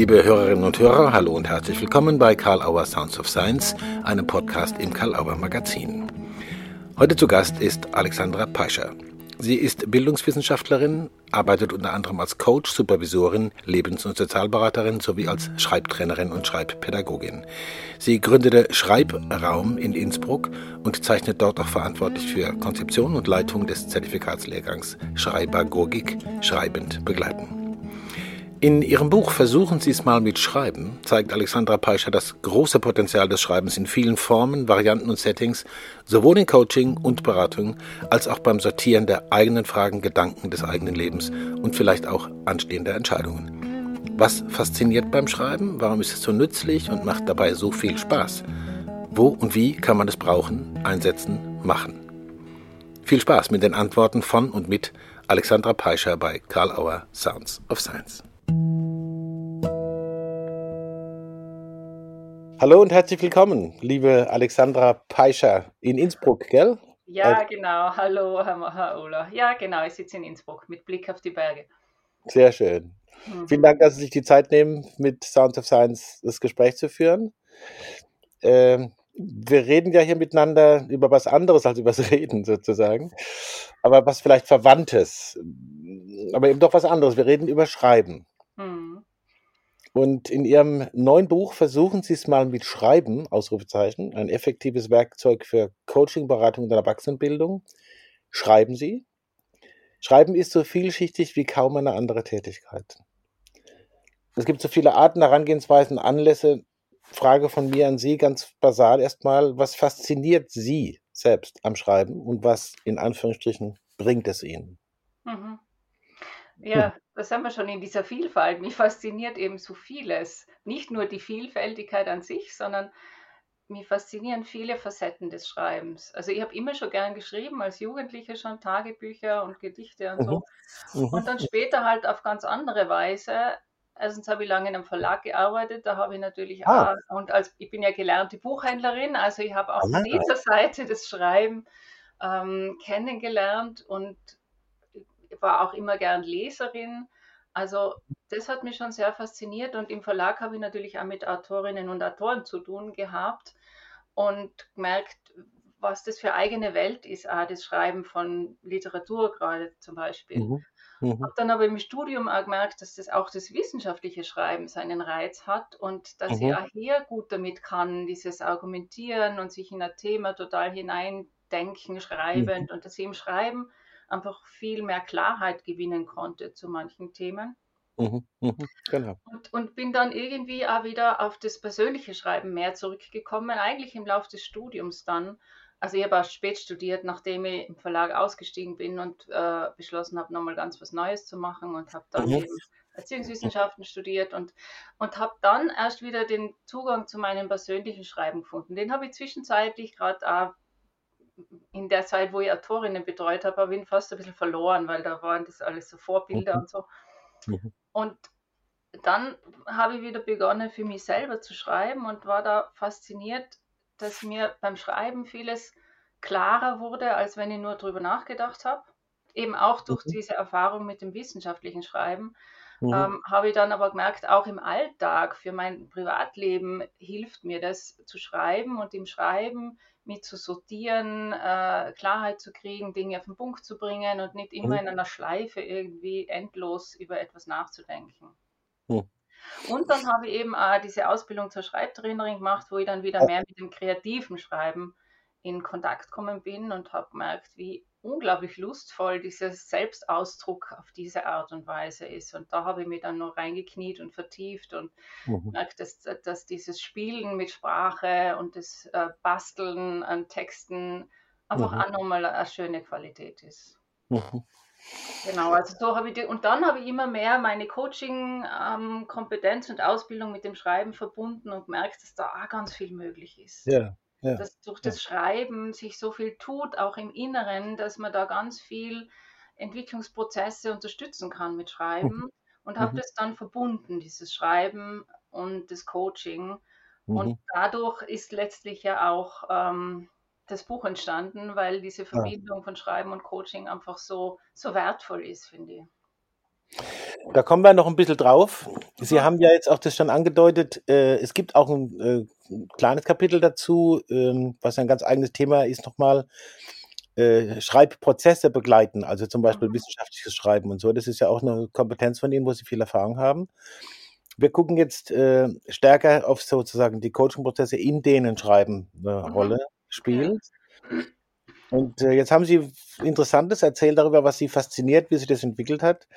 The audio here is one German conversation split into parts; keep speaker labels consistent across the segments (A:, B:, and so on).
A: Liebe Hörerinnen und Hörer, hallo und herzlich willkommen bei Karl Auer Sounds of Science, einem Podcast im Karl Auer Magazin. Heute zu Gast ist Alexandra Peischer. Sie ist Bildungswissenschaftlerin, arbeitet unter anderem als Coach, Supervisorin, Lebens- und Sozialberaterin sowie als Schreibtrainerin und Schreibpädagogin. Sie gründete Schreibraum in Innsbruck und zeichnet dort auch verantwortlich für Konzeption und Leitung des Zertifikatslehrgangs Schreibagogik, schreibend begleiten. In ihrem Buch Versuchen Sie es mal mit Schreiben zeigt Alexandra Peischer das große Potenzial des Schreibens in vielen Formen, Varianten und Settings, sowohl in Coaching und Beratung, als auch beim Sortieren der eigenen Fragen, Gedanken des eigenen Lebens und vielleicht auch anstehender Entscheidungen. Was fasziniert beim Schreiben? Warum ist es so nützlich und macht dabei so viel Spaß? Wo und wie kann man es brauchen, einsetzen, machen? Viel Spaß mit den Antworten von und mit Alexandra Peischer bei Karl Auer Sounds of Science. Hallo und herzlich willkommen, liebe Alexandra Peischer in Innsbruck, gell?
B: Ja, genau. Hallo, Herr Ola. Ja, genau. Ich sitze in Innsbruck mit Blick auf die Berge.
A: Sehr schön. Mhm. Vielen Dank, dass Sie sich die Zeit nehmen, mit Sounds of Science das Gespräch zu führen. Ähm, wir reden ja hier miteinander über was anderes als über das Reden sozusagen, aber was vielleicht Verwandtes, aber eben doch was anderes. Wir reden über Schreiben. Und in Ihrem neuen Buch versuchen Sie es mal mit Schreiben, Ausrufezeichen, ein effektives Werkzeug für Coaching, Beratung und Erwachsenenbildung. Schreiben Sie. Schreiben ist so vielschichtig wie kaum eine andere Tätigkeit. Es gibt so viele Arten, Herangehensweisen, Anlässe. Frage von mir an Sie ganz basal erstmal, was fasziniert Sie selbst am Schreiben und was in Anführungsstrichen bringt es Ihnen?
B: Mhm. Ja, das haben wir schon in dieser Vielfalt. Mich fasziniert eben so vieles. Nicht nur die Vielfältigkeit an sich, sondern mich faszinieren viele Facetten des Schreibens. Also ich habe immer schon gern geschrieben, als Jugendliche schon Tagebücher und Gedichte und so. Mhm. Und dann später halt auf ganz andere Weise. Erstens habe ich lange in einem Verlag gearbeitet, da habe ich natürlich ah. auch, und als ich bin ja gelernte Buchhändlerin, also ich habe auch ah. dieser Seite des Schreiben ähm, kennengelernt und war auch immer gern Leserin. Also das hat mich schon sehr fasziniert und im Verlag habe ich natürlich auch mit Autorinnen und Autoren zu tun gehabt und gemerkt, was das für eigene Welt ist, auch das Schreiben von Literatur gerade zum Beispiel. Mhm. Mhm. Habe dann aber im Studium auch gemerkt, dass das auch das wissenschaftliche Schreiben seinen Reiz hat und dass mhm. ich auch hier gut damit kann, dieses Argumentieren und sich in ein Thema total hineindenken, schreibend mhm. und dass ich im Schreiben einfach viel mehr Klarheit gewinnen konnte zu manchen Themen. Mhm, mhm, genau. Und, und, bin dann irgendwie auch wieder auf das persönliche Schreiben mehr zurückgekommen, eigentlich im Laufe des Studiums dann. Also ich habe auch spät studiert, nachdem ich im Verlag ausgestiegen bin und äh, beschlossen habe, nochmal ganz was Neues zu machen und habe dann mhm. eben Erziehungswissenschaften studiert und, und habe dann erst wieder den Zugang zu meinem persönlichen Schreiben gefunden. Den habe ich zwischenzeitlich gerade auch in der Zeit, wo ich Autorinnen betreut habe, habe ich ihn fast ein bisschen verloren, weil da waren das alles so Vorbilder mhm. und so. Mhm. Und dann habe ich wieder begonnen, für mich selber zu schreiben und war da fasziniert, dass mir beim Schreiben vieles klarer wurde, als wenn ich nur darüber nachgedacht habe. Eben auch durch mhm. diese Erfahrung mit dem wissenschaftlichen Schreiben. Mhm. Ähm, habe ich dann aber gemerkt, auch im Alltag, für mein Privatleben hilft mir das zu schreiben und im Schreiben mit zu sortieren, äh, Klarheit zu kriegen, Dinge auf den Punkt zu bringen und nicht immer mhm. in einer Schleife irgendwie endlos über etwas nachzudenken. Mhm. Und dann habe ich eben auch diese Ausbildung zur Schreibtrainerin gemacht, wo ich dann wieder mehr mit dem kreativen Schreiben in Kontakt gekommen bin und habe gemerkt, wie unglaublich lustvoll dieser Selbstausdruck auf diese Art und Weise ist. Und da habe ich mich dann noch reingekniet und vertieft und mhm. merkt, dass, dass dieses Spielen mit Sprache und das äh, Basteln an Texten einfach mhm. auch nochmal eine schöne Qualität ist. Mhm. Genau, also so habe ich die, und dann habe ich immer mehr meine Coaching-Kompetenz ähm, und Ausbildung mit dem Schreiben verbunden und gemerkt, dass da auch ganz viel möglich ist. Ja. Ja. Dass durch das Schreiben sich so viel tut, auch im Inneren, dass man da ganz viel Entwicklungsprozesse unterstützen kann mit Schreiben mhm. und habe mhm. das dann verbunden, dieses Schreiben und das Coaching. Mhm. Und dadurch ist letztlich ja auch ähm, das Buch entstanden, weil diese Verbindung ja. von Schreiben und Coaching einfach so, so wertvoll ist, finde ich.
A: Da kommen wir noch ein bisschen drauf. Sie haben ja jetzt auch das schon angedeutet. Äh, es gibt auch ein, äh, ein kleines Kapitel dazu, ähm, was ein ganz eigenes Thema ist, nochmal äh, Schreibprozesse begleiten, also zum Beispiel
B: Mhm.
A: wissenschaftliches Schreiben und so. Das ist ja auch eine Kompetenz von Ihnen, wo Sie viel Erfahrung haben. Wir gucken jetzt äh, stärker auf sozusagen die Coaching-Prozesse, in denen Schreiben eine
B: Mhm.
A: Rolle spielt. Und äh, jetzt haben Sie Interessantes erzählt darüber, was Sie fasziniert, wie sich das entwickelt hat.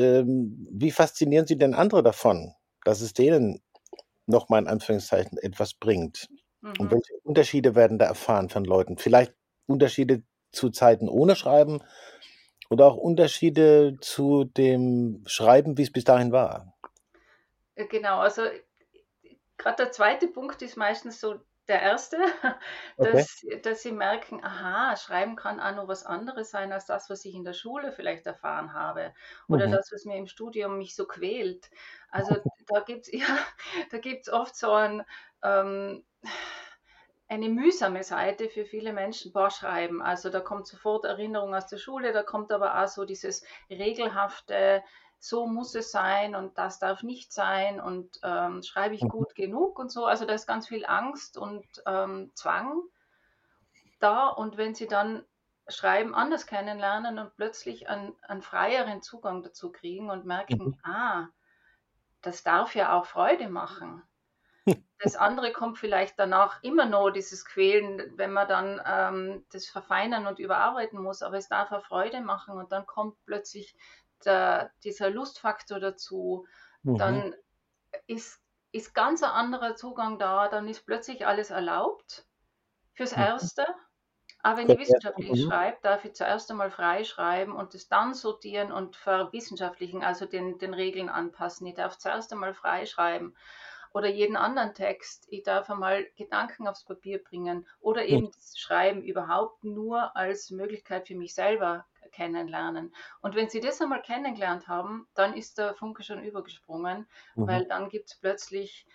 A: Ähm, wie faszinieren Sie denn andere davon, dass es denen nochmal in Anführungszeichen etwas bringt? Und
B: Mhm.
A: welche Unterschiede werden da erfahren von Leuten? Vielleicht Unterschiede zu Zeiten ohne Schreiben oder auch Unterschiede zu dem Schreiben, wie es bis dahin war?
B: Äh, Genau, also gerade der zweite Punkt ist meistens so der erste,
A: Okay.
B: dass, dass sie merken, aha, Schreiben kann auch noch was anderes sein als das, was ich in der Schule vielleicht erfahren habe oder
A: Mhm.
B: das, was mir im Studium mich so quält. Also da gibt es ja, da gibt's oft so ein, ähm, eine mühsame Seite für viele Menschen, boah, schreiben. Also da kommt sofort Erinnerung aus der Schule, da kommt aber auch so dieses regelhafte, so muss es sein und das darf nicht sein und ähm, schreibe ich
A: Mhm.
B: gut genug und so. Also da ist ganz viel Angst und ähm, Zwang da und wenn sie dann Schreiben anders kennenlernen und plötzlich einen, einen freieren Zugang dazu kriegen und merken,
A: Mhm.
B: ah, das darf ja auch Freude machen. Das andere kommt vielleicht danach immer noch, dieses Quälen, wenn man dann ähm, das verfeinern und überarbeiten muss, aber es darf auch Freude machen und dann kommt plötzlich der, dieser Lustfaktor dazu.
A: Mhm.
B: Dann ist, ist ganz ein anderer Zugang da, dann ist plötzlich alles erlaubt fürs
A: Mhm.
B: Erste. Aber wenn ich wissenschaftlich
A: mhm.
B: schreibe, darf ich zuerst einmal frei schreiben und es dann sortieren und verwissenschaftlichen, also den, den Regeln anpassen. Ich darf zuerst einmal frei schreiben oder jeden anderen Text. Ich darf einmal Gedanken aufs Papier bringen oder
A: Mhm.
B: eben das Schreiben überhaupt nur als Möglichkeit für mich selber kennenlernen. Und wenn Sie das einmal kennengelernt haben, dann ist der Funke schon übergesprungen,
A: Mhm.
B: weil dann gibt es plötzlich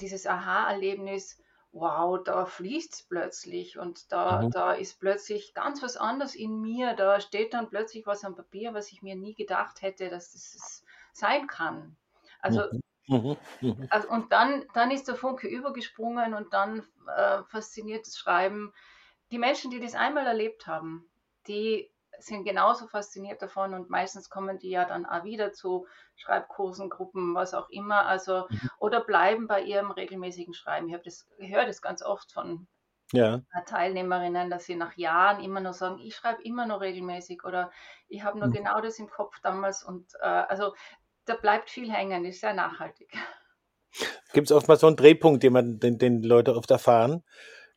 B: dieses Aha-Erlebnis, wow, da fließt es plötzlich und da,
A: Mhm.
B: da ist plötzlich ganz was anderes in mir. Da steht dann plötzlich was am Papier, was ich mir nie gedacht hätte, dass das sein kann. Also
A: Mhm. Mhm. Mhm.
B: also, und dann, dann ist der Funke übergesprungen und dann äh, fasziniert das Schreiben. Die Menschen, die das einmal erlebt haben, die sind genauso fasziniert davon und meistens kommen die ja dann auch wieder zu Schreibkursen, Gruppen, was auch immer, also
A: Mhm.
B: oder bleiben bei ihrem regelmäßigen Schreiben. Ich habe das höre das ganz oft von
A: Ja.
B: äh, Teilnehmerinnen, dass sie nach Jahren immer noch sagen, ich schreibe immer noch regelmäßig oder ich habe nur
A: Mhm.
B: genau das im Kopf damals und äh, also da bleibt viel hängen, ist sehr nachhaltig.
A: Gibt es oftmals so einen Drehpunkt, den man, den, den die Leute oft erfahren,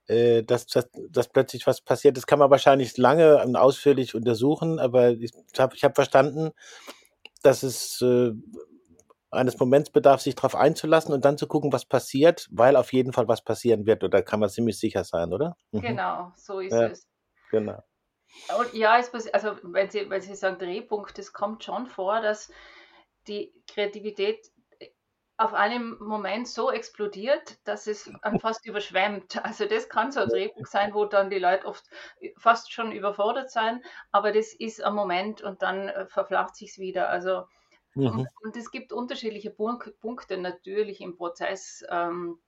A: äh, dass, dass, dass plötzlich was passiert. Das kann man wahrscheinlich lange und ausführlich untersuchen, aber ich habe ich hab verstanden, dass es äh, eines Moments bedarf, sich darauf einzulassen und dann zu gucken, was passiert, weil auf jeden Fall was passieren wird. Oder kann man ziemlich sicher sein, oder? Mhm.
B: Genau, so ist
A: Ja,
B: es.
A: genau.
B: Und ja, es also wenn Sie, wenn Sie sagen Drehpunkt, es kommt schon vor, dass die Kreativität auf einem Moment so explodiert, dass es fast überschwemmt. Also das kann so ein Drehpunkt sein, wo dann die Leute oft fast schon überfordert sein, aber das ist ein Moment und dann äh, verflacht sich's wieder. Also und,
A: Mhm.
B: und es gibt unterschiedliche Punk- Punkte natürlich im Prozess ähm,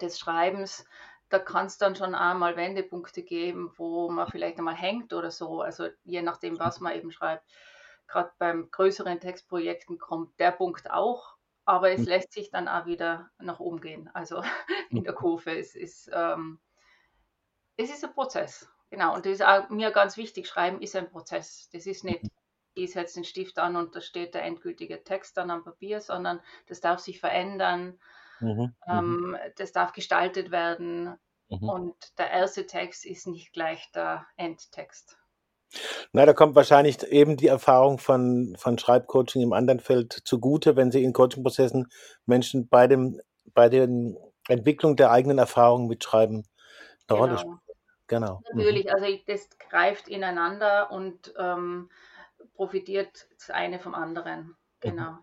B: des Schreibens. Da kann es dann schon einmal Wendepunkte geben, wo man vielleicht einmal hängt oder so. Also je nachdem, was man eben schreibt. Gerade beim größeren Textprojekten kommt der Punkt auch, aber es
A: Mhm.
B: lässt sich dann auch wieder nach oben gehen. Also in der Kurve. Es ist, ähm, es ist ein Prozess. Genau. Und das ist auch mir ganz wichtig. Schreiben ist ein Prozess. Das ist nicht, ich setze den Stift an und da steht der endgültige Text dann am Papier, sondern das darf sich verändern.
A: Mhm. Mhm.
B: Ähm, das darf gestaltet werden.
A: Mhm.
B: Und der erste Text ist nicht gleich der Endtext.
A: Na, da kommt wahrscheinlich eben die Erfahrung von, von Schreibcoaching im anderen Feld zugute, wenn Sie in Coachingprozessen Menschen bei dem, bei der Entwicklung der eigenen Erfahrungen mit Schreiben eine Rolle spielen.
B: Genau.
A: Genau. Mhm.
B: Natürlich, also das greift ineinander und ähm, profitiert das eine vom anderen.
A: Mhm.
B: Genau.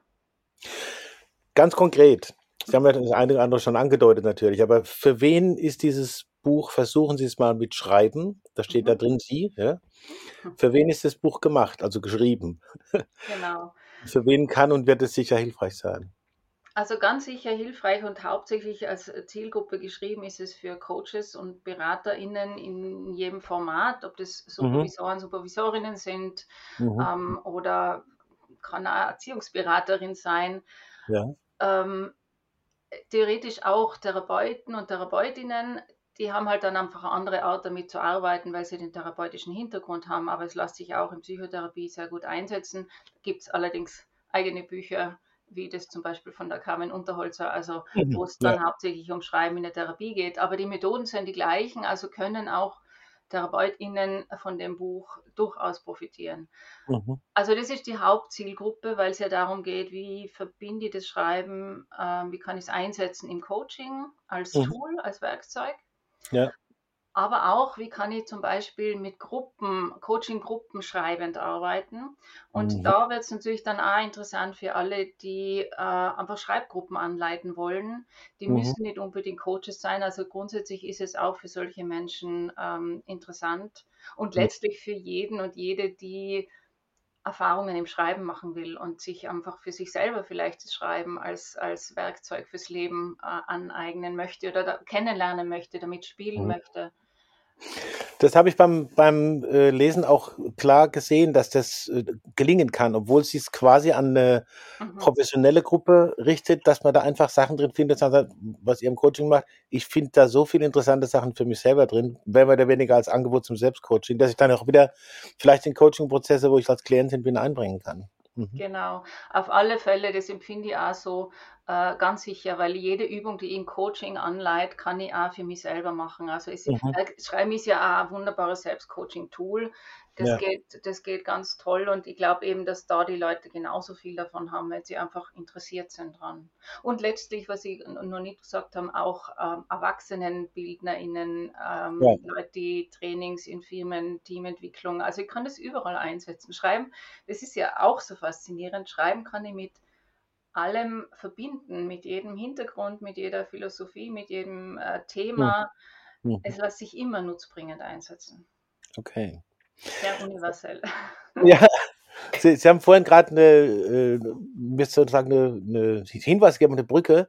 A: Ganz konkret, Sie haben ja das eine oder andere schon angedeutet natürlich, aber für wen ist dieses Buch, versuchen Sie es mal mit Schreiben, da steht da
B: Mhm.
A: drin Sie, ja? Für wen ist das Buch gemacht, also geschrieben?
B: Genau.
A: Für wen kann und wird es sicher hilfreich sein?
B: Also ganz sicher hilfreich und hauptsächlich als Zielgruppe geschrieben ist es für Coaches und BeraterInnen in jedem Format, ob das mhm. Supervisoren, mhm. Supervisorinnen sind mhm. ähm, oder kann eine Erziehungsberaterin sein. Ja. Ähm, theoretisch auch Therapeuten und Therapeutinnen, die haben halt dann einfach eine andere Art damit zu arbeiten, weil sie den therapeutischen Hintergrund haben, aber es lässt sich auch in Psychotherapie sehr gut einsetzen. Da gibt es allerdings eigene Bücher, wie das zum Beispiel von der Carmen Unterholzer, also mhm, wo es dann ja. hauptsächlich um Schreiben in der Therapie geht. Aber die Methoden sind die gleichen, also können auch TherapeutInnen von dem Buch durchaus profitieren. Mhm. Also das ist die Hauptzielgruppe, weil es ja darum geht, wie verbinde ich das Schreiben, äh, wie kann ich es einsetzen im Coaching als mhm. Tool, als Werkzeug. Ja aber auch, wie kann ich zum Beispiel mit Gruppen, Coaching-Gruppen schreibend arbeiten. Und mhm. da wird es natürlich dann auch interessant für alle, die äh, einfach Schreibgruppen anleiten wollen. Die mhm. müssen nicht unbedingt Coaches sein. Also grundsätzlich ist es auch für solche Menschen ähm, interessant und letztlich für jeden und jede, die Erfahrungen im Schreiben machen will und sich einfach für sich selber vielleicht das Schreiben als, als Werkzeug fürs Leben äh, aneignen möchte oder da, kennenlernen möchte, damit spielen mhm. möchte.
A: Das habe ich beim, beim äh, Lesen auch klar gesehen, dass das äh, gelingen kann, obwohl sie es quasi an eine mhm. professionelle Gruppe richtet, dass man da einfach Sachen drin findet, was ihr im Coaching macht. Ich finde da so viele interessante Sachen für mich selber drin, mehr oder weniger als Angebot zum Selbstcoaching, dass ich dann auch wieder vielleicht in Coaching-Prozesse, wo ich als Klientin bin, einbringen kann.
B: Mhm. Genau, auf alle Fälle, das empfinde ich auch so äh, ganz sicher, weil jede Übung, die ich im Coaching anleitet, kann ich auch für mich selber machen. Also es, mhm. äh, Schreiben ist ja auch ein wunderbares Selbstcoaching-Tool. Das, ja. geht, das geht ganz toll und ich glaube eben, dass da die Leute genauso viel davon haben, wenn sie einfach interessiert sind dran. Und letztlich, was ich noch nicht gesagt habe, auch ähm, ErwachsenenbildnerInnen, ähm, ja. Leute, die Trainings in Firmen, Teamentwicklung, also ich kann das überall einsetzen. Schreiben, das ist ja auch so faszinierend. Schreiben kann ich mit allem verbinden, mit jedem Hintergrund, mit jeder Philosophie, mit jedem äh, Thema. Mhm. Es lässt sich immer nutzbringend einsetzen.
A: Okay.
B: Sehr universell.
A: Ja, Sie, Sie haben vorhin gerade eine, äh, mir sozusagen eine, eine Hinweis gegeben, eine Brücke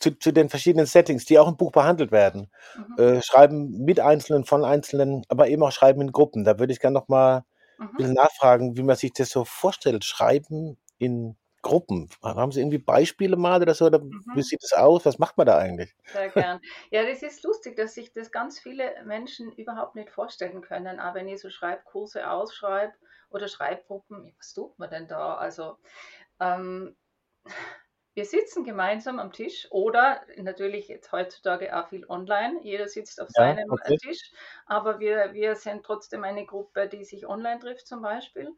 A: zu, zu den verschiedenen Settings, die auch im Buch behandelt werden. Mhm. Äh, schreiben mit Einzelnen, von Einzelnen, aber eben auch Schreiben in Gruppen. Da würde ich gerne noch mal mhm. ein bisschen nachfragen, wie man sich das so vorstellt. Schreiben in Gruppen. Haben Sie irgendwie Beispiele mal oder so? Oder mhm. Wie sieht das aus? Was macht man da eigentlich?
B: Sehr gern. Ja, das ist lustig, dass sich das ganz viele Menschen überhaupt nicht vorstellen können. Aber wenn ich so Schreibkurse ausschreibe oder Schreibgruppen, was tut man denn da? Also, ähm, wir sitzen gemeinsam am Tisch oder natürlich jetzt heutzutage auch viel online. Jeder sitzt auf ja, seinem okay. Tisch, aber wir, wir sind trotzdem eine Gruppe, die sich online trifft zum Beispiel.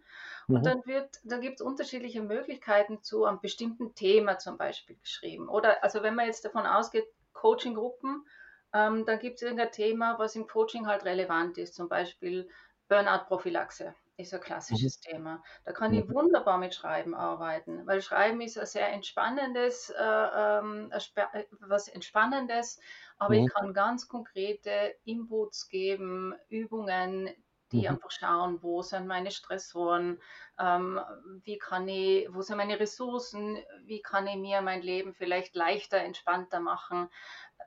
B: Und mhm. dann wird, da gibt es unterschiedliche Möglichkeiten zu einem bestimmten Thema zum Beispiel geschrieben. Oder also wenn man jetzt davon ausgeht, Coaching-Gruppen, ähm, dann gibt es irgendein Thema, was im Coaching halt relevant ist, zum Beispiel Burnout-Prophylaxe ist ein klassisches mhm. Thema. Da kann ich wunderbar mit Schreiben arbeiten, weil Schreiben ist ein sehr entspannendes, äh, ähm, äh, was Entspannendes, aber mhm. ich kann ganz konkrete Inputs geben, Übungen, die mhm. einfach schauen, wo sind meine Stressoren, ähm, wie kann ich, wo sind meine Ressourcen, wie kann ich mir mein Leben vielleicht leichter, entspannter machen.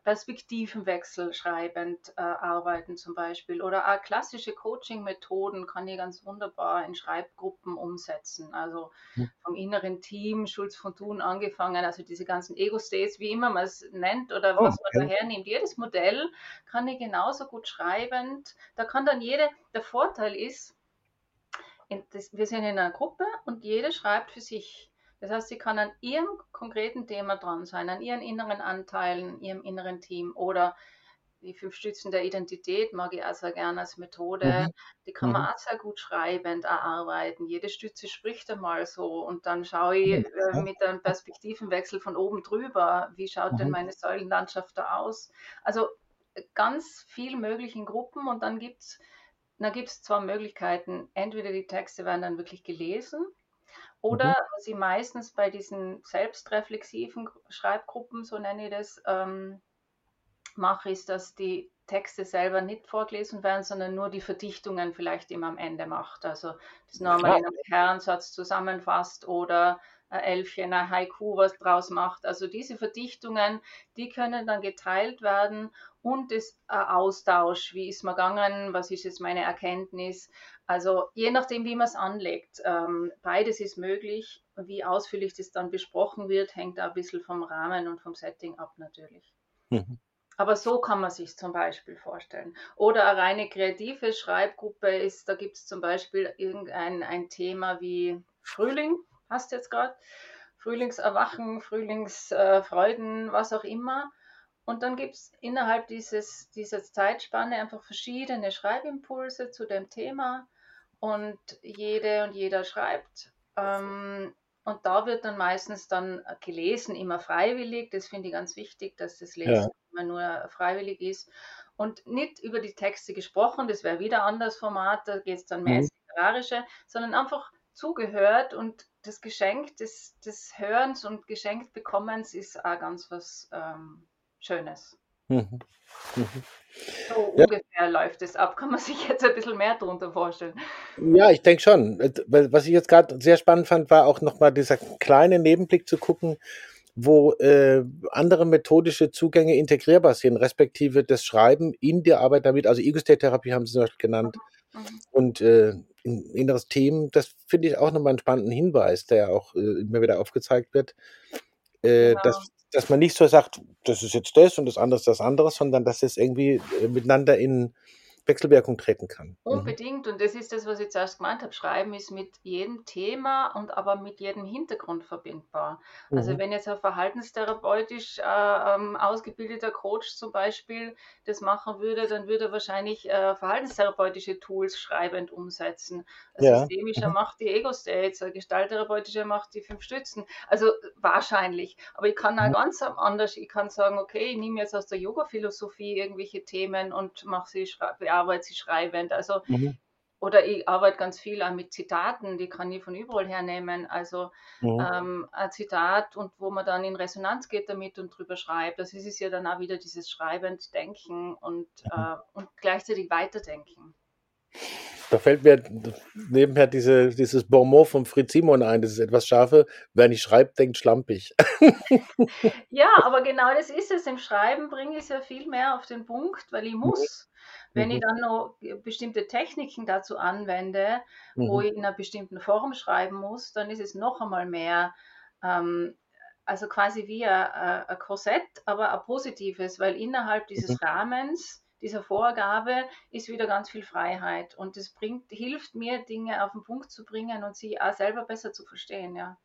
B: Perspektivenwechsel schreibend äh, arbeiten zum Beispiel oder auch klassische Coaching-Methoden kann ich ganz wunderbar in Schreibgruppen umsetzen. Also vom inneren Team, Schulz von Thun angefangen, also diese ganzen Ego-States, wie immer man es nennt oder oh, was man okay. daher Jedes Modell kann ich genauso gut schreibend. Da kann dann jede, der Vorteil ist, das, wir sind in einer Gruppe und jede schreibt für sich. Das heißt, sie kann an ihrem konkreten Thema dran sein, an ihren inneren Anteilen, ihrem inneren Team oder die fünf Stützen der Identität mag ich auch sehr gerne als Methode. Mhm. Die kann man mhm. auch sehr gut schreibend erarbeiten. Jede Stütze spricht einmal so und dann schaue ich mhm. äh, mit einem Perspektivenwechsel von oben drüber, wie schaut mhm. denn meine Säulenlandschaft da aus. Also äh, ganz viel möglich in Gruppen und dann gibt es da gibt's zwei Möglichkeiten. Entweder die Texte werden dann wirklich gelesen oder mhm. was ich meistens bei diesen selbstreflexiven Schreibgruppen, so nenne ich das, ähm, mache, ist, dass die Texte selber nicht vorgelesen werden, sondern nur die Verdichtungen vielleicht immer am Ende macht. Also das normal in einem Kernsatz zusammenfasst oder ein Elfchen, ein Haiku was draus macht. Also diese Verdichtungen, die können dann geteilt werden und das Austausch, wie ist man gegangen, was ist jetzt meine Erkenntnis. Also je nachdem, wie man es anlegt, ähm, beides ist möglich. Wie ausführlich das dann besprochen wird, hängt da ein bisschen vom Rahmen und vom Setting ab natürlich. Mhm. Aber so kann man sich zum Beispiel vorstellen. Oder eine reine kreative Schreibgruppe ist, da gibt es zum Beispiel irgendein ein Thema wie Frühling, hast jetzt gerade, Frühlingserwachen, Frühlingsfreuden, äh, was auch immer. Und dann gibt es innerhalb dieses, dieser Zeitspanne einfach verschiedene Schreibimpulse zu dem Thema und jede und jeder schreibt. Ähm, und da wird dann meistens dann gelesen, immer freiwillig. Das finde ich ganz wichtig, dass das Lesen ja. immer nur freiwillig ist. Und nicht über die Texte gesprochen, das wäre wieder ein anderes Format, da geht es dann mehr mhm. ins Literarische, sondern einfach zugehört und das Geschenk des, des Hörens und Geschenk bekommens ist auch ganz was ähm, Schönes. Mhm. Mhm. So ja. ungefähr läuft es ab. Kann man sich jetzt ein bisschen mehr darunter vorstellen?
A: Ja, ich denke schon. Was ich jetzt gerade sehr spannend fand, war auch nochmal dieser kleine Nebenblick zu gucken, wo äh, andere methodische Zugänge integrierbar sind, respektive das Schreiben in der Arbeit damit. Also Ego-State-Therapie haben Sie es genannt. Mhm. mhm. Und äh, inneres Team, das finde ich auch nochmal einen spannenden Hinweis, der auch äh, immer wieder aufgezeigt wird, äh, genau. dass, dass man nicht so sagt, das ist jetzt das und das andere ist das andere, sondern dass es irgendwie äh, miteinander in Wechselwirkung treten kann.
B: Mhm. Unbedingt. Und das ist das, was ich zuerst gemeint habe. Schreiben ist mit jedem Thema und aber mit jedem Hintergrund verbindbar. Also mhm. Also wenn jetzt ein verhaltenstherapeutisch äh, ähm, ausgebildeter Coach zum Beispiel das machen würde, dann würde er wahrscheinlich äh, verhaltenstherapeutische Tools schreibend umsetzen. Ein ja. systemischer mhm. macht die Ego-States, ein gestalttherapeutischer macht die fünf Stützen. Also wahrscheinlich. Aber ich kann auch mhm. ganz anders, ich kann sagen, okay, ich nehme jetzt aus der Yoga-Philosophie irgendwelche Themen und mache sie bearbeite sie schreibend. Also mhm. oder ich arbeite ganz viel auch mit Zitaten, die kann ich von überall hernehmen. Also mhm. ähm, ein Zitat und wo man dann in Resonanz geht damit und drüber schreibt. Das ist es ja dann auch wieder dieses schreibend Denken und, mhm. äh, und gleichzeitig Weiterdenken.
A: Da fällt mir nebenher diese, dieses Bonmot von Fritz Simon ein, das ist etwas scharfe, wer nicht schreibt, denkt schlampig.
B: ja, aber genau das ist es. Im Schreiben bringe ich es ja viel mehr auf den Punkt, weil ich mhm. muss. Wenn mhm. ich dann noch bestimmte Techniken dazu anwende, mhm. wo ich in einer bestimmten Form schreiben muss, dann ist es noch einmal mehr, ähm, also quasi wie ein, ein, Korsett, aber ein positives, weil innerhalb dieses mhm. Rahmens, dieser Vorgabe, ist wieder ganz viel Freiheit und das bringt, hilft mir, Dinge auf den Punkt zu bringen und sie auch selber besser zu verstehen, ja.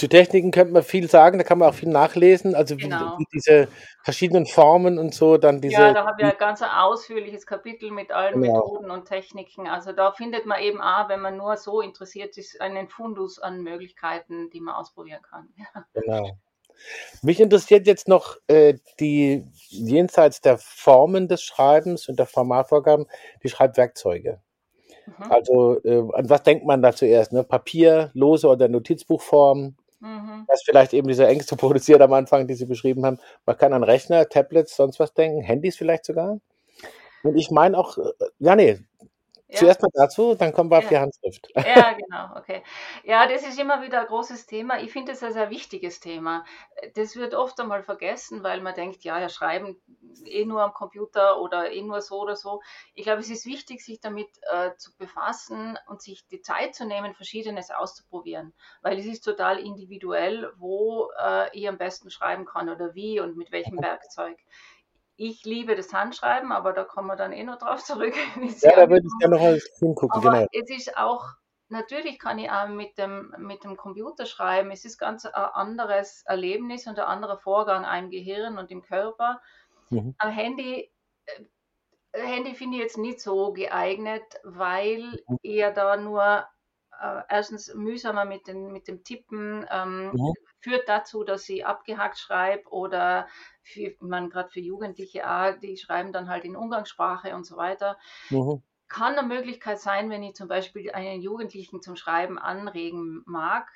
A: Zu Techniken könnte man viel sagen, da kann man auch viel nachlesen. Also genau. wie, diese verschiedenen Formen und so, dann diese.
B: Ja, da haben wir ein ganz ausführliches Kapitel mit allen genau. Methoden und Techniken. Also da findet man eben auch, wenn man nur so interessiert ist, einen Fundus an Möglichkeiten, die man ausprobieren kann. Ja. Genau.
A: Mich interessiert jetzt noch äh, die jenseits der Formen des Schreibens und der Formatvorgaben, die Schreibwerkzeuge. Mhm. Also äh, an was denkt man da zuerst? Ne? Papier, lose oder Notizbuchform? Mhm. Was vielleicht eben diese Ängste produziert am Anfang, die Sie beschrieben haben. Man kann an Rechner, Tablets, sonst was denken, Handys vielleicht sogar. Und ich meine auch, äh, ja, nee, ja. Zuerst mal dazu, dann kommen wir auf die Handschrift.
B: Ja, genau, okay. Ja, das ist immer wieder ein großes Thema. Ich finde es ein sehr wichtiges Thema. Das wird oft einmal vergessen, weil man denkt, ja, ja, schreiben eh nur am Computer oder eh nur so oder so. Ich glaube, es ist wichtig, sich damit äh, zu befassen und sich die Zeit zu nehmen, Verschiedenes auszuprobieren. Weil es ist total individuell, wo äh, ich am besten schreiben kann oder wie und mit welchem. Werkzeug. Ich liebe das Handschreiben, aber da kommen wir dann eh noch drauf zurück.
A: Ja, da würde ich gerne noch mal hingucken.
B: Aber genau. es ist auch, natürlich kann ich auch mit dem, mit dem Computer schreiben. Es ist ganz ein anderes Erlebnis und ein anderer Vorgang im Gehirn und im Körper. Mhm. Am Handy, äh, Handy finde ich jetzt nicht so geeignet, weil mhm. eher da nur äh, erstens mühsamer mit, den, mit dem Tippen ähm, mhm. führt dazu, dass ich abgehackt schreibe oder für, man gerade für Jugendliche auch, die schreiben dann halt in Umgangssprache und so weiter. Mhm. Kann eine Möglichkeit sein, wenn ich zum Beispiel einen Jugendlichen zum Schreiben anregen mag,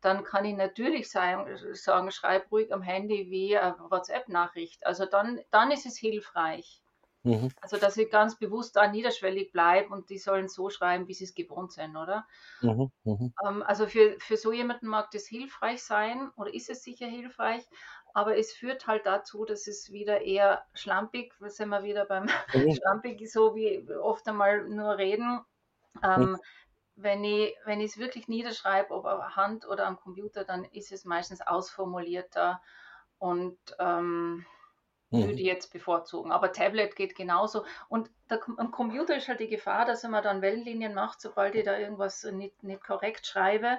B: dann kann ich natürlich sagen, sagen schreib ruhig am Handy wie eine WhatsApp-Nachricht. Also dann, dann ist es hilfreich. Mhm. Also, dass ich ganz bewusst da niederschwellig bleibe und die sollen so schreiben, wie sie es gewohnt sind, oder? Mhm. Mhm. Ähm, also für, für so jemanden mag das hilfreich sein oder ist es sicher hilfreich, aber es führt halt dazu, dass es wieder eher schlampig, wir sind wir wieder beim mhm. schlampig, so wie oft einmal nur reden. Ähm, mhm. wenn ich wenn es wirklich niederschreibe, ob auf Hand oder am Computer, dann ist es meistens ausformulierter und ähm, mhm. würde ich jetzt bevorzugen. Aber Tablet geht genauso. Und der, am Computer ist halt die Gefahr, dass mir dann Wellenlinien macht, sobald ich da irgendwas nicht, nicht korrekt schreibe.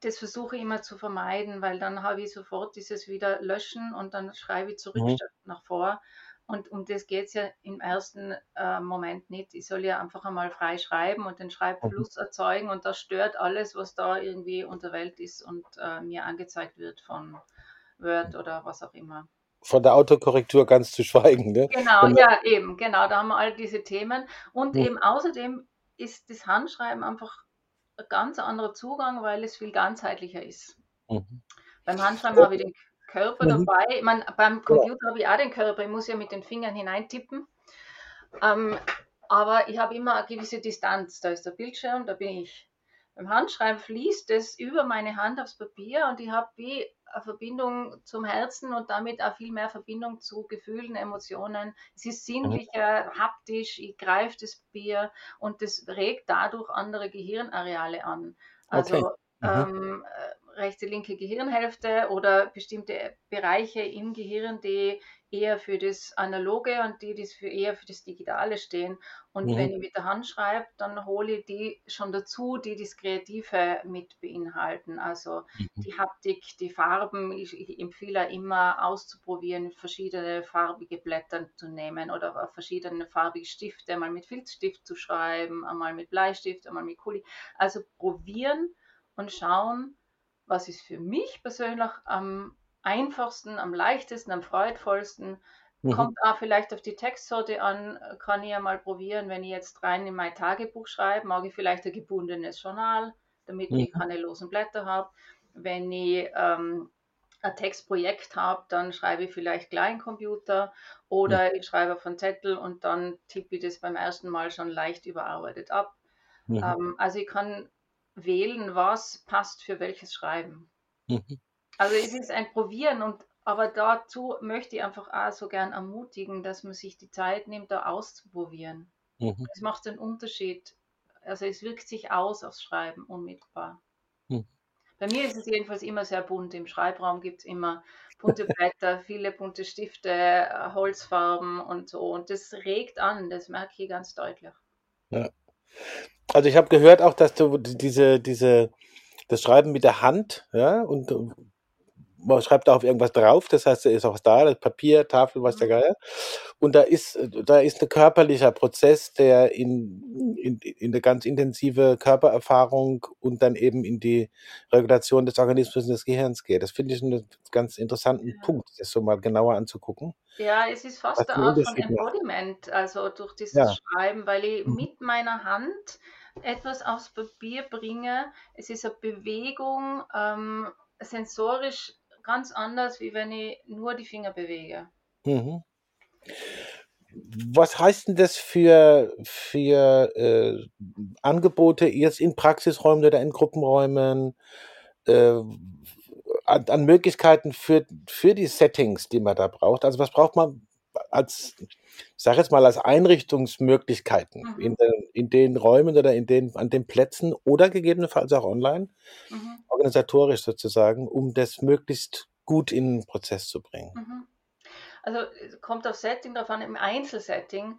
B: Das versuche ich immer zu vermeiden, weil dann habe ich sofort dieses wieder löschen und dann schreibe ich zurück mhm. statt nach vor. Und um das geht es ja im ersten äh, Moment nicht. Ich soll ja einfach einmal frei schreiben und den Schreibfluss mhm. erzeugen und das stört alles, was da irgendwie unter Welt ist und äh, mir angezeigt wird von Word oder was auch immer
A: von der Autokorrektur ganz zu schweigen. Ne?
B: Genau, ja, eben, genau, da haben wir all diese Themen. Und mhm. eben außerdem ist das Handschreiben einfach ein ganz anderer Zugang, weil es viel ganzheitlicher ist. Mhm. Beim Handschreiben habe ich den Körper mhm. dabei. Ich meine, beim Computer ja. habe ich auch den Körper, ich muss ja mit den Fingern hineintippen. Ähm, aber ich habe immer eine gewisse Distanz. Da ist der Bildschirm, da bin ich. Beim Handschreiben fließt es über meine Hand aufs Papier und ich habe wie eine Verbindung zum Herzen und damit auch viel mehr Verbindung zu Gefühlen, Emotionen. Es ist sinnlicher, mhm. haptisch, ich greife das Bier und das regt dadurch andere Gehirnareale an. Also okay. mhm. ähm, äh, rechte, linke Gehirnhälfte oder bestimmte Bereiche im Gehirn, die eher für das Analoge und die, die für eher für das Digitale stehen. Und mhm. wenn ich mit der Hand schreibe, dann hole ich die schon dazu, die das Kreative mit beinhalten. Also mhm. die Haptik, die Farben. Ich, ich empfehle immer auszuprobieren, verschiedene farbige Blätter zu nehmen oder verschiedene farbige Stifte, einmal mit Filzstift zu schreiben, einmal mit Bleistift, einmal mit Kuli. Also probieren und schauen, was ist für mich persönlich am einfachsten, am leichtesten, am freudvollsten. Mhm. Kommt auch vielleicht auf die Textsorte an, kann ich ja mal probieren, wenn ich jetzt rein in mein Tagebuch schreibe, mag ich vielleicht ein gebundenes Journal, damit mhm. ich keine losen Blätter habe. Wenn ich ähm, ein Textprojekt habe, dann schreibe ich vielleicht Kleincomputer oder mhm. ich schreibe auf einen Zettel und dann tippe ich das beim ersten Mal schon leicht überarbeitet ab. Mhm. Ähm, also ich kann wählen, was passt für welches Schreiben. Mhm. Also es ist ein Probieren und aber dazu möchte ich einfach auch so gern ermutigen, dass man sich die Zeit nimmt, da auszuprobieren. Mhm. Es macht einen Unterschied. Also es wirkt sich aus aufs Schreiben unmittelbar. Mhm. Bei mir ist es jedenfalls immer sehr bunt. Im Schreibraum gibt es immer bunte Blätter, viele bunte Stifte, äh, Holzfarben und so. Und das regt an, das merke ich ganz deutlich.
A: Ja. Also ich habe gehört auch, dass du diese, diese, das Schreiben mit der Hand, ja, und man schreibt auch irgendwas drauf, das heißt, da ist auch was da, das Papier, Tafel, was der mhm. Geier. Und da ist, da ist ein körperlicher Prozess, der in, in, in eine ganz intensive Körpererfahrung und dann eben in die Regulation des Organismus und des Gehirns geht. Das finde ich einen ganz interessanten ja. Punkt, das so mal genauer anzugucken.
B: Ja, es ist fast eine Art von Embodiment, also durch dieses ja. Schreiben, weil ich mhm. mit meiner Hand etwas aufs Papier bringe. Es ist eine Bewegung, ähm, sensorisch ganz anders, wie wenn ich nur die Finger bewege. Mhm.
A: Was heißt denn das für, für äh, Angebote jetzt in Praxisräumen oder in Gruppenräumen äh, an, an, Möglichkeiten für, für die Settings, die man da braucht? Also was braucht man als, ich sage jetzt mal, als Einrichtungsmöglichkeiten mhm. in, den, in den Räumen oder in den, an den Plätzen oder gegebenenfalls auch online, mhm. organisatorisch sozusagen, um das möglichst gut in den Prozess zu bringen? Mhm.
B: Also kommt auf Setting drauf an. Im Einzelsetting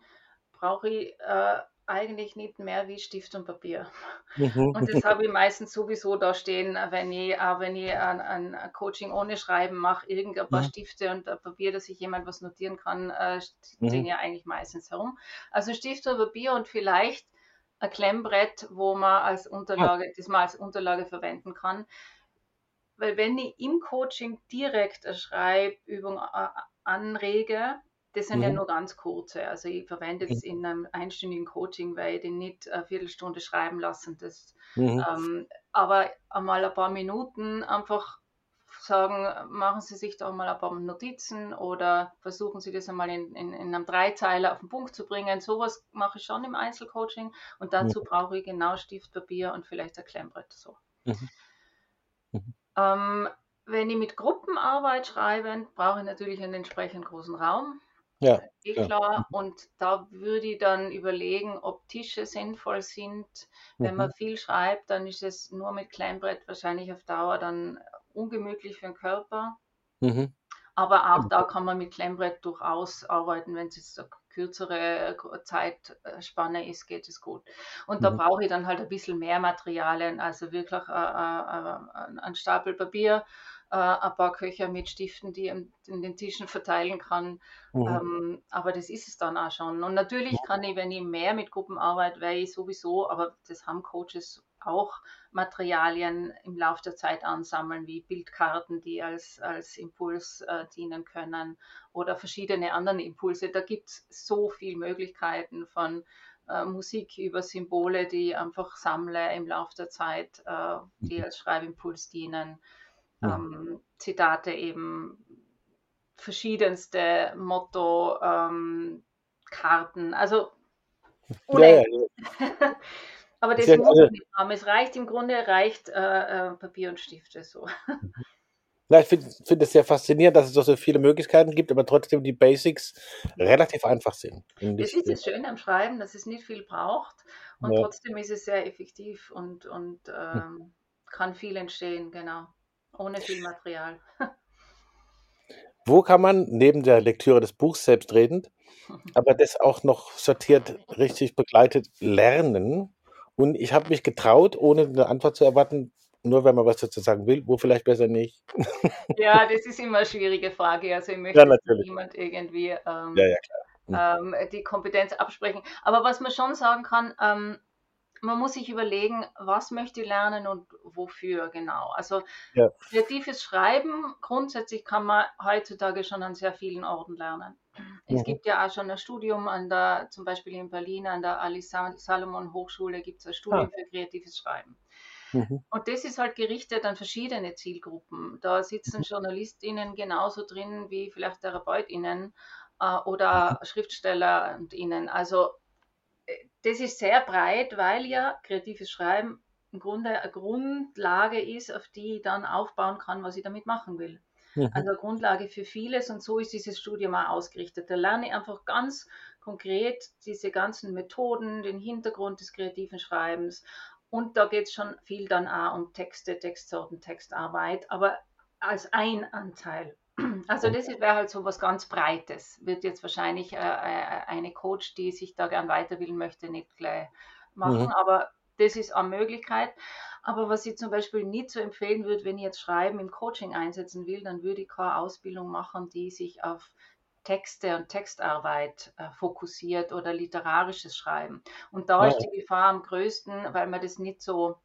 B: brauche ich äh, eigentlich nicht mehr wie Stift und Papier. Mhm. Und das habe ich meistens sowieso da stehen, wenn ich, wenn ich ein, ein, Coaching ohne Schreiben mache, irgendein paar mhm. Stifte und Papier, dass sich jemand was notieren kann, äh, stehen mhm. ja eigentlich meistens herum. Also Stift und Papier und vielleicht ein Klemmbrett, wo man als Unterlage, das man als Unterlage verwenden kann. Weil wenn ich im Coaching direkt eine Schreibübung äh, anrege, das sind mhm. ja nur ganz kurze. Also ich verwende es in einem einstündigen Coaching, weil ich den nicht eine Viertelstunde schreiben lassen. Das, mhm. ähm, aber einmal ein paar Minuten einfach sagen, machen Sie sich da mal ein paar Notizen oder versuchen Sie das einmal in, in, in einem Dreizeiler auf den Punkt zu bringen. Sowas mache ich schon im Einzelcoaching und dazu mhm. brauche ich genau Stift, Papier und vielleicht ein Klemmbrett. So. Mhm. Mhm. Ähm, wenn ich mit Gruppenarbeit schreibe, brauche ich natürlich einen entsprechend großen Raum.
A: Ja,
B: eh klar. Und da würde ich dann überlegen, ob Tische sinnvoll sind. Wenn man mhm. viel schreibt, dann ist es nur mit Kleinbrett wahrscheinlich auf Dauer dann ungemütlich für den Körper. Mhm. Aber auch da kann man mit Klemmbrett durchaus arbeiten, wenn es jetzt eine kürzere Zeitspanne ist, geht es gut. Und da mhm. brauche ich dann halt ein bisschen mehr Materialien, also wirklich äh, äh, äh ein Stapel Papier, äh, ein paar Köcher mit Stiften, die ich in den Tischen verteilen kann. Mhm. Ähm, aber das ist es dann auch schon. Und natürlich kann ich, wenn ich mehr mit Gruppen arbeite, weil ich sowieso, aber das haben Coaches auch Materialien im Laufe der Zeit ansammeln, wie Bildkarten, die als, als Impuls äh, dienen können oder verschiedene andere Impulse. Da gibt es so viele Möglichkeiten von äh, Musik über Symbole, die ich einfach sammle im Laufe der Zeit, äh, die mhm. als Schreibimpuls dienen ähm, Zitate eben verschiedenste Motto, ähm, also ja, ja. Aber das muss man nicht haben. Es reicht im Grunde, reicht äh, äh, Papier und Stifte so.
A: Ja, ich finde find es sehr faszinierend, dass es so viele Möglichkeiten gibt, aber trotzdem die Basics relativ einfach sind.
B: Das ist das Schöne am Schreiben, dass es nicht viel braucht und ja. trotzdem ist es sehr effektiv und, und ähm, kann viel entstehen, genau. Ohne viel Material.
A: Wo kann man neben der Lektüre des Buchs selbstredend, aber das auch noch sortiert, richtig begleitet lernen? Und ich habe mich getraut, ohne eine Antwort zu erwarten, nur wenn man was dazu sagen will, wo vielleicht besser nicht.
B: Ja, das ist immer eine schwierige Frage. Also ich möchte ja, niemand irgendwie ähm, ja, ja, ähm, die Kompetenz absprechen. Aber was man schon sagen kann, ähm, man muss sich überlegen, was möchte ich lernen und wofür genau. Also ja. kreatives Schreiben, grundsätzlich kann man heutzutage schon an sehr vielen Orten lernen. Es mhm. gibt ja auch schon ein Studium an der, zum Beispiel in Berlin, an der Ali Salomon Hochschule gibt es ein Studium ah. für kreatives Schreiben. Mhm. Und das ist halt gerichtet an verschiedene Zielgruppen. Da sitzen mhm. JournalistInnen genauso drin wie vielleicht TherapeutInnen äh, oder mhm. Schriftsteller und innen. Also das ist sehr breit, weil ja kreatives Schreiben im Grunde eine Grundlage ist, auf die ich dann aufbauen kann, was ich damit machen will. Mhm. Also eine Grundlage für vieles und so ist dieses Studium auch ausgerichtet. Da lerne ich einfach ganz konkret diese ganzen Methoden, den Hintergrund des kreativen Schreibens und da geht es schon viel dann auch um Texte, Textsorten, Textarbeit, aber als ein Anteil. Also das wäre halt so was ganz Breites. Wird jetzt wahrscheinlich äh, äh, eine Coach, die sich da gern weiterbilden möchte, nicht gleich machen, mhm. aber das ist eine Möglichkeit. Aber was ich zum Beispiel nicht so empfehlen würde, wenn ich jetzt Schreiben im Coaching einsetzen will, dann würde ich keine Ausbildung machen, die sich auf Texte und Textarbeit äh, fokussiert oder literarisches Schreiben. Und da ja. ist die Gefahr am größten, weil man das nicht so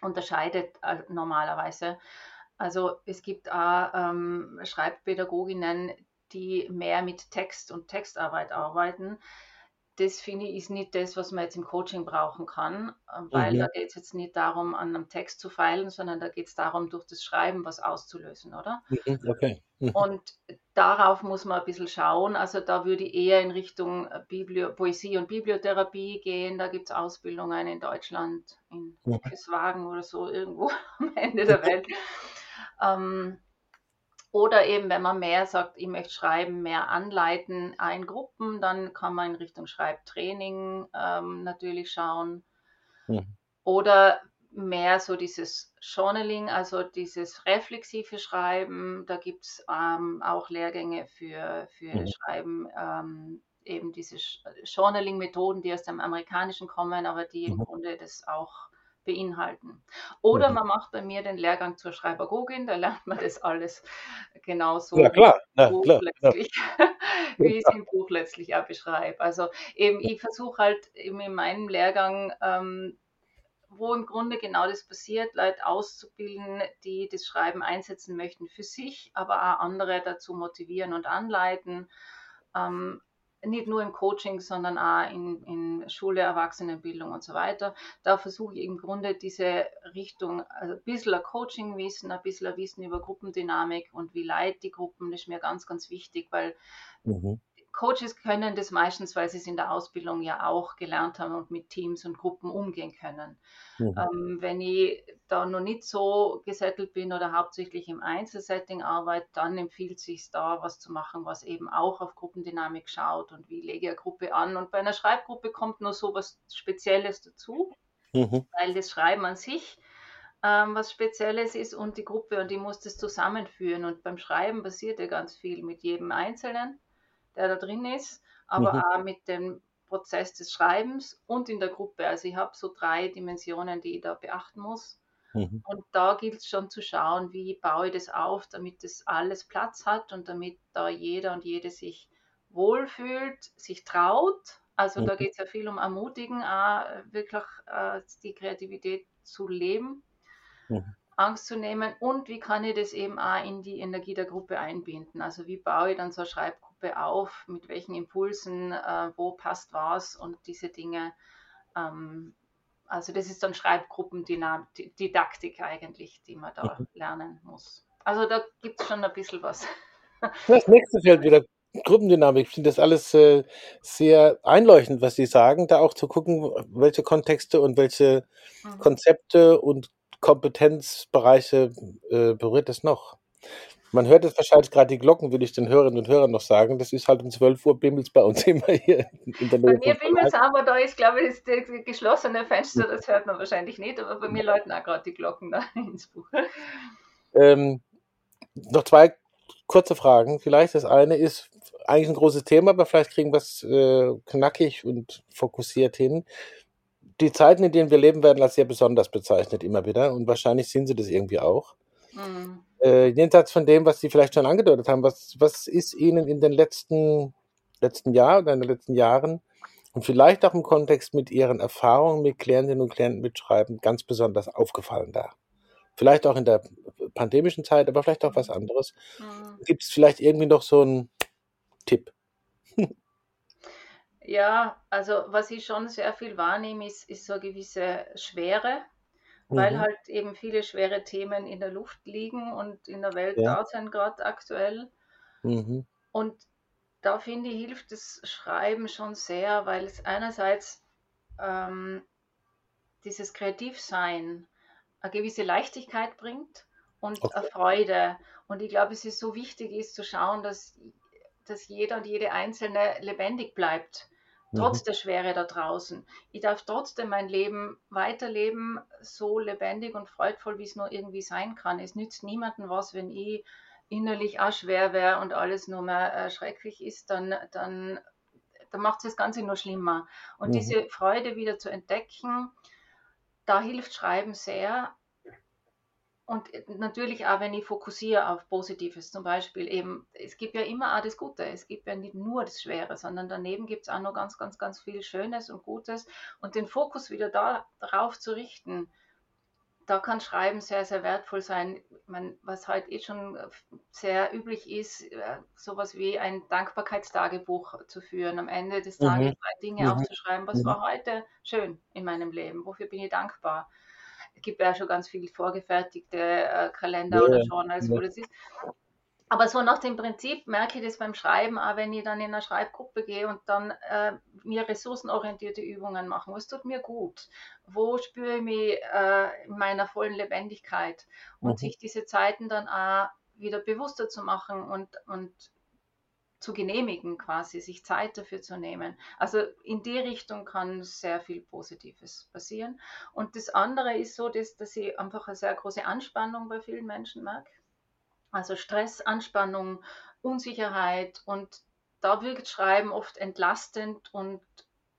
B: unterscheidet äh, normalerweise. Also es gibt auch ähm, Schreibpädagoginnen, die mehr mit Text und Textarbeit arbeiten. Das finde ich ist nicht das, was man jetzt im Coaching brauchen kann, äh, weil mhm. da geht es jetzt nicht darum, an einem Text zu feilen, sondern da geht es darum, durch das Schreiben was auszulösen, oder?
A: Mhm, okay. Mhm.
B: Und darauf muss man ein bisschen schauen. Also da würde ich eher in Richtung äh, Biblio Poesie und Bibliotherapie gehen. Da gibt es Ausbildungen in Deutschland, in mhm. Küsswagen oder so, irgendwo am Ende der Welt. Ähm, oder eben, wenn man mehr sagt, ich möchte schreiben, mehr anleiten in Gruppen, dann kann man in Richtung Schreibtraining ähm, natürlich schauen. Mhm. Oder mehr so dieses Journaling, also dieses reflexive Schreiben. Da gibt es ähm, auch Lehrgänge für, für mhm. Schreiben, ähm, eben diese Journaling-Methoden, die aus dem Amerikanischen kommen, aber die mhm. im Grunde das auch beinhalten. Oder mhm. man macht bei mir den Lehrgang zur Schreibergogin, da lernt man das alles genauso
A: ja, klar. Ja,
B: klar, letztlich, ja. wie ich es im Buch letztlich auch beschreibe. Also eben, ich versuche halt eben in meinem Lehrgang, ähm, wo im Grunde genau das passiert, Leute auszubilden, die das Schreiben einsetzen möchten für sich, aber auch andere dazu motivieren und anleiten ähm, nicht nur im Coaching, sondern auch in, in Schule, Erwachsenenbildung und so weiter. Da versuche ich im Grunde diese Richtung, also ein bisschen Coaching-Wissen, ein bisschen Wissen über Gruppendynamik und wie leid die Gruppen, das ist mir ganz, ganz wichtig, weil mhm. Coaches können das meistens, weil sie es in der Ausbildung ja auch gelernt haben und mit Teams und Gruppen umgehen können. Mhm. Ähm, wenn ich da noch nicht so gesettelt bin oder hauptsächlich im Einzelsetting arbeite, dann empfiehlt es sich da was zu machen, was eben auch auf Gruppendynamik schaut und wie lege ich eine Gruppe an. Und bei einer Schreibgruppe kommt nur so was Spezielles dazu, mhm. weil das Schreiben an sich ähm, was Spezielles ist und die Gruppe und die muss das zusammenführen. Und beim Schreiben passiert ja ganz viel mit jedem Einzelnen der da drin ist, aber mhm. auch mit dem Prozess des Schreibens und in der Gruppe. Also ich habe so drei Dimensionen, die ich da beachten muss. Mhm. Und da gilt es schon zu schauen, wie baue ich das auf, damit das alles Platz hat und damit da jeder und jede sich wohlfühlt, sich traut. Also mhm. da geht es ja viel um Ermutigen, auch wirklich äh, die Kreativität zu leben. Mhm. Angst zu nehmen und wie kann ich das eben auch in die Energie der Gruppe einbinden. Also wie baue ich dann so eine Schreibgruppe auf, mit welchen Impulsen, äh, wo passt was und diese Dinge. Ähm, also das ist dann Schreibgruppendidaktik eigentlich, die man da mhm. lernen muss. Also da gibt es schon ein bisschen was.
A: Das nächste Feld wieder Gruppendynamik. Ich finde das alles äh, sehr einleuchtend, was Sie sagen, da auch zu gucken, welche Kontexte und welche mhm. Konzepte und Kompetenzbereiche äh, berührt es noch? Man hört jetzt wahrscheinlich gerade die Glocken, will ich den Hörerinnen und Hörern noch sagen. Das ist halt um 12 Uhr bimmelt bei uns immer hier
B: in der Nähe. Bei mir bimmelt es aber da ist, glaube ich, das geschlossene Fenster, das hört man wahrscheinlich nicht, aber bei mir läuten auch gerade die Glocken da ins Buch.
A: Ähm, noch zwei kurze Fragen. Vielleicht das eine ist eigentlich ein großes Thema, aber vielleicht kriegen wir es äh, knackig und fokussiert hin die Zeiten, in denen wir leben, werden als sehr besonders bezeichnet, immer wieder. Und wahrscheinlich sind sie das irgendwie auch. Mhm. Äh, jenseits von dem, was Sie vielleicht schon angedeutet haben, was, was ist Ihnen in den letzten, letzten Jahren oder in den letzten Jahren und vielleicht auch im Kontext mit Ihren Erfahrungen mit Klientinnen und Klienten mitschreiben ganz besonders aufgefallen da? Vielleicht auch in der pandemischen Zeit, aber vielleicht auch was anderes. Mhm. Gibt es vielleicht irgendwie noch so einen Tipp?
B: Ja, also was ich schon sehr viel wahrnehme, ist, ist so eine gewisse Schwere, weil mhm. halt eben viele schwere Themen in der Luft liegen und in der Welt ja. da sind gerade aktuell. Mhm. Und da finde ich, hilft das Schreiben schon sehr, weil es einerseits ähm, dieses Kreativsein eine gewisse Leichtigkeit bringt und okay. eine Freude. Und ich glaube, es ist so wichtig ist zu schauen, dass, dass jeder und jede Einzelne lebendig bleibt trotz mhm. der Schwere da draußen. Ich darf trotzdem mein Leben weiterleben, so lebendig und freudvoll, wie es nur irgendwie sein kann. Es nützt niemandem was, wenn ich innerlich auch schwer wäre und alles nur mehr äh, schrecklich ist, dann, dann, dann macht es das Ganze nur schlimmer. Und mhm. diese Freude wieder zu entdecken, da hilft Schreiben sehr, und äh, natürlich auch, wenn ich fokussiere auf Positives, zum Beispiel eben, es gibt ja immer auch das Gute, es gibt ja nicht nur das Schwere, sondern daneben gibt es auch noch ganz, ganz, ganz viel Schönes und Gutes und den Fokus wieder da, darauf zu richten, da kann Schreiben sehr, sehr wertvoll sein. Meine, was halt eh schon sehr üblich ist, äh, sowas wie ein Dankbarkeitstagebuch zu führen, am Ende des Tages mhm. drei Dinge mhm. aufzuschreiben, was mhm. war heute schön in meinem Leben, wofür bin ich dankbar gibt ja schon ganz viele vorgefertigte äh, Kalender ja, oder Journals, ja. wo das ist. Aber so nach dem Prinzip merke ich das beim Schreiben, auch wenn ich dann in eine Schreibgruppe gehe und dann äh, mir ressourcenorientierte Übungen machen. Was tut mir gut? Wo spüre ich mich äh, in meiner vollen Lebendigkeit? Und mhm. sich diese Zeiten dann auch wieder bewusster zu machen und, und zu genehmigen, quasi, sich Zeit dafür zu nehmen. Also in die Richtung kann sehr viel Positives passieren. Und das andere ist so, dass, dass ich einfach eine sehr große Anspannung bei vielen Menschen merke. Also Stress, Anspannung, Unsicherheit und da wirkt Schreiben oft entlastend und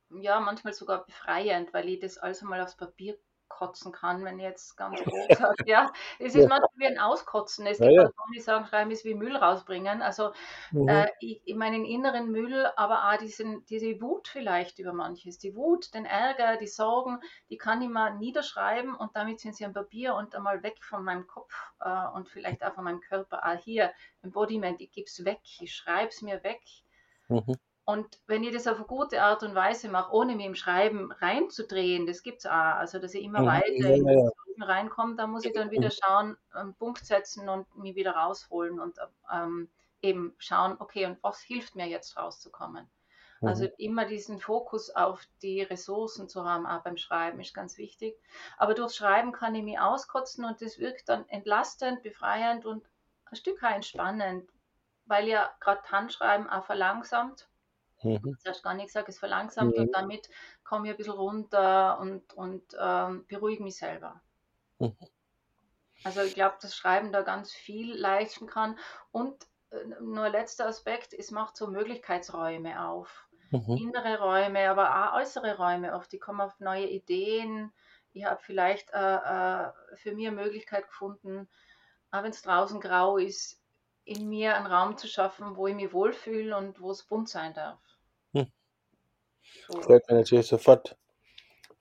B: ja, manchmal sogar befreiend, weil ich das alles einmal aufs Papier kotzen kann, wenn ich jetzt ganz grob sage. Ja, es ist manchmal wie ein Auskotzen. Es gibt ja, ja. Personen, die sagen, schreiben ist wie Müll rausbringen. Also mhm. äh, ich, ich meinen inneren Müll, aber auch diesen, diese Wut vielleicht über manches. Die Wut, den Ärger, die Sorgen, die kann ich mal niederschreiben und damit sind sie am Papier und einmal weg von meinem Kopf äh, und vielleicht auch von meinem Körper. Ah, hier, Embodiment, ich gebe es weg, ich schreibe es mir weg Mhm. Und wenn ich das auf eine gute Art und Weise mache, ohne mich im Schreiben reinzudrehen, das gibt es auch, also dass ich immer mhm. weiter ja, in ja, ja. reinkomme, da muss ich dann wieder schauen, einen Punkt setzen und mich wieder rausholen und ähm, eben schauen, okay, und was hilft mir jetzt rauszukommen? Also mhm. immer diesen Fokus auf die Ressourcen zu haben, auch beim Schreiben ist ganz wichtig. Aber durchs Schreiben kann ich mich auskotzen und das wirkt dann entlastend, befreiend und ein Stück entspannend, weil ja gerade Handschreiben auch verlangsamt Mhm. Zuerst gar nicht gesagt, es verlangsamt mhm. und damit komme ich ein bisschen runter und, und ähm, beruhige mich selber. Mhm. Also ich glaube, dass Schreiben da ganz viel leisten kann. Und äh, nur letzter Aspekt, es macht so Möglichkeitsräume auf. Mhm. Innere Räume, aber auch äußere Räume oft. Die kommen auf neue Ideen. Ich habe vielleicht äh, äh, für mich eine Möglichkeit gefunden, auch wenn es draußen grau ist, in mir einen Raum zu schaffen, wo ich mich wohlfühle und wo es bunt sein darf. Hm.
A: Fällt mir natürlich sofort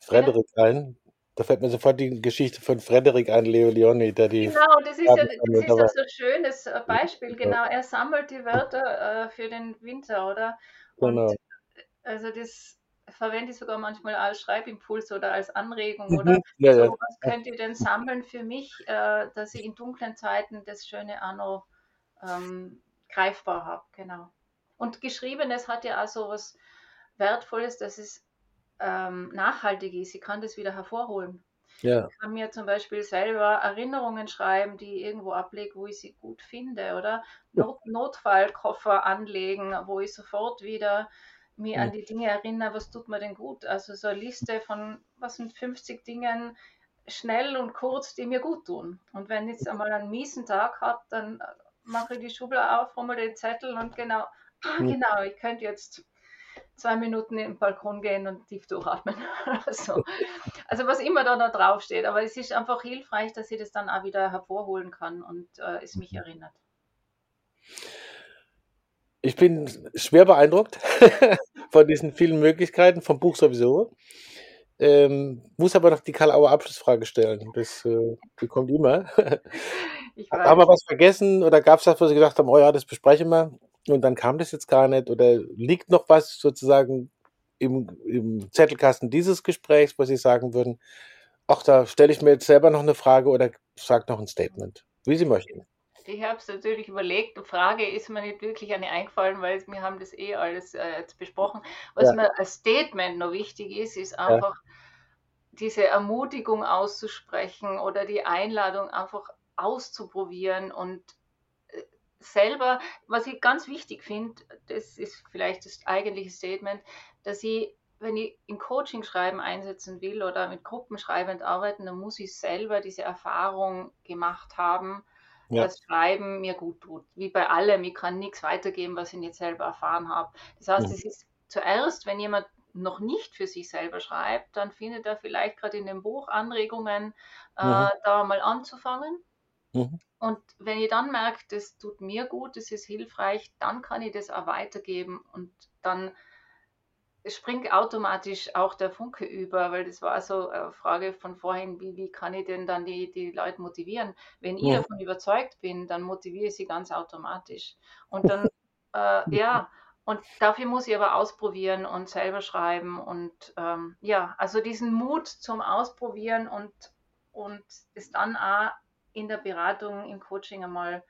A: Frederik ja. ein. Da fällt mir sofort die Geschichte von Frederik ein, Leo Leoni, der die.
B: Genau, das ist ja, das ist ja so ein schönes äh, Beispiel. Genau, er sammelt die Wörter äh, für den Winter, oder? Und genau. also das verwende ich sogar manchmal als Schreibimpuls oder als Anregung mhm. oder ja, so, was könnt ihr denn sammeln für mich, äh, dass ich in dunklen Zeiten das schöne Anno ähm, greifbar habe, genau. Und Geschriebenes hat ja auch so was Wertvolles, dass es ähm, nachhaltig ist. Ich kann das wieder hervorholen. Ja. Ich kann mir zum Beispiel selber Erinnerungen schreiben, die ich irgendwo ablege, wo ich sie gut finde, oder Not Notfallkoffer anlegen, wo ich sofort wieder mir an die Dinge erinnere, was tut mir denn gut. Also so eine Liste von, was sind 50 Dingen, schnell und kurz, die mir gut tun. Und wenn ich jetzt einmal einen miesen Tag habe, dann mache ich die Schublade auf, hole den Zettel und genau, ah, genau, ich könnte jetzt zwei Minuten in den Balkon gehen und tief durchatmen. also, also was immer da noch draufsteht. Aber es ist einfach hilfreich, dass ich das dann auch wieder hervorholen kann und äh, es mich mhm. erinnert.
A: Ich bin schwer beeindruckt von diesen vielen Möglichkeiten, vom Buch sowieso. Ähm, muss aber noch die Karl-Auer Abschlussfrage stellen. Das, äh, die kommt immer. Haben wir was vergessen oder gab es das, wo Sie gesagt haben, oh ja, das besprechen wir? Und dann kam das jetzt gar nicht oder liegt noch was sozusagen im, im Zettelkasten dieses Gesprächs, wo Sie sagen würden, ach, da stelle ich mir jetzt selber noch eine Frage oder sage noch ein Statement, wie Sie möchten.
B: Ich habe es natürlich überlegt. Die Frage ist mir nicht wirklich eine eingefallen, weil wir haben das eh alles äh, jetzt besprochen. Was ja. mir als Statement noch wichtig ist, ist einfach ja. diese Ermutigung auszusprechen oder die Einladung einfach auszuprobieren und selber, was ich ganz wichtig finde, das ist vielleicht das eigentliche Statement, dass ich, wenn ich in Coaching schreiben einsetzen will oder mit Gruppen schreibend arbeiten, dann muss ich selber diese Erfahrung gemacht haben, ja. dass Schreiben mir gut tut. Wie bei allem, ich kann nichts weitergeben, was ich nicht selber erfahren habe. Das heißt, mhm. es ist zuerst, wenn jemand noch nicht für sich selber schreibt, dann findet er vielleicht gerade in dem Buch Anregungen, äh, mhm. da mal anzufangen. Mhm. Und wenn ich dann merke, das tut mir gut, das ist hilfreich, dann kann ich das auch weitergeben und dann springt automatisch auch der Funke über, weil das war so eine Frage von vorhin, wie, wie kann ich denn dann die, die Leute motivieren? Wenn ich ja. davon überzeugt bin, dann motiviere ich sie ganz automatisch. Und dann, äh, ja, und dafür muss ich aber ausprobieren und selber schreiben und ähm, ja, also diesen Mut zum Ausprobieren und, und es dann auch in der Beratung, im Coaching einmal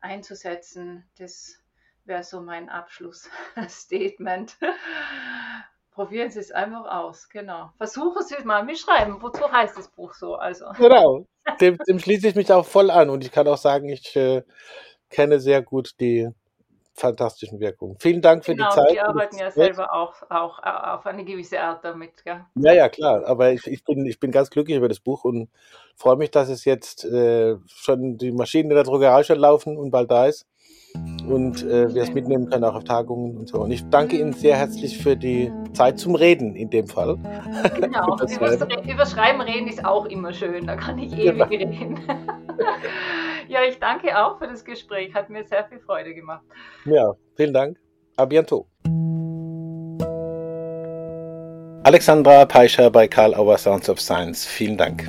B: einzusetzen. Das wäre so mein Abschlussstatement. Probieren Sie es einfach aus, genau. Versuchen Sie es mal Schreiben. Wozu heißt das Buch so? Also.
A: Genau, dem, dem schließe ich mich auch voll an und ich kann auch sagen, ich äh, kenne sehr gut die fantastischen Wirkungen. Vielen Dank für genau, die Zeit.
B: Die arbeiten ja selber auch, auch auf eine gewisse Art damit. Gell?
A: Ja, ja, klar. Aber ich, ich, bin, ich bin ganz glücklich über das Buch und freue mich, dass es jetzt äh, schon die Maschinen in der Druckerei schon laufen und bald da ist. Und äh, wir es mitnehmen können auch auf Tagungen und so. Und ich danke Ihnen sehr herzlich für die Zeit zum Reden in dem Fall.
B: Genau, über Schreiben reden ist auch immer schön, da kann ich ewig genau. reden. Ja, ich danke auch für das Gespräch. Hat mir sehr viel Freude gemacht.
A: Ja, vielen Dank. A bientôt. Alexandra Peischer bei Karl Auer Sounds of Science. Vielen Dank.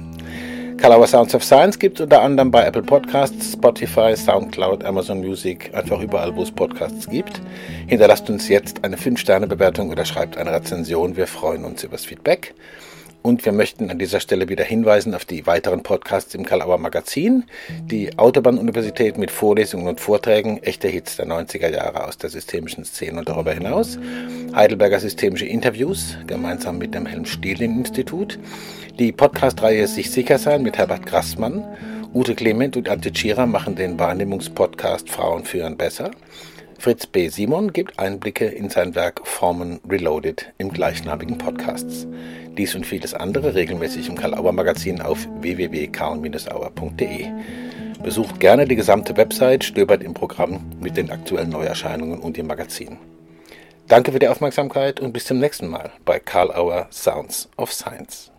A: Kalauer Sounds of Science gibt es unter anderem bei Apple Podcasts, Spotify, Soundcloud, Amazon Music, einfach überall, wo es Podcasts gibt. Hinterlasst uns jetzt eine 5-Sterne-Bewertung oder schreibt eine Rezension. Wir freuen uns über das Feedback. Und wir möchten an dieser Stelle wieder hinweisen auf die weiteren Podcasts im Kalauer Magazin. Die Autobahn-Universität mit Vorlesungen und Vorträgen, echte Hits der 90er Jahre aus der systemischen Szene und darüber hinaus. Heidelberger Systemische Interviews, gemeinsam mit dem Helm-Stehling-Institut. Die Podcast-Reihe Sich sicher sein mit Herbert Grassmann. Ute Clement und Ante Tschira machen den Wahrnehmungspodcast Frauen führen besser. Fritz B. Simon gibt Einblicke in sein Werk Formen Reloaded im gleichnamigen Podcasts. Dies und vieles andere regelmäßig im Karl Auer Magazin auf www.karl-auer.de. Besucht gerne die gesamte Website, stöbert im Programm mit den aktuellen Neuerscheinungen und im Magazin. Danke für die Aufmerksamkeit und bis zum nächsten Mal bei Karl Auer Sounds of Science.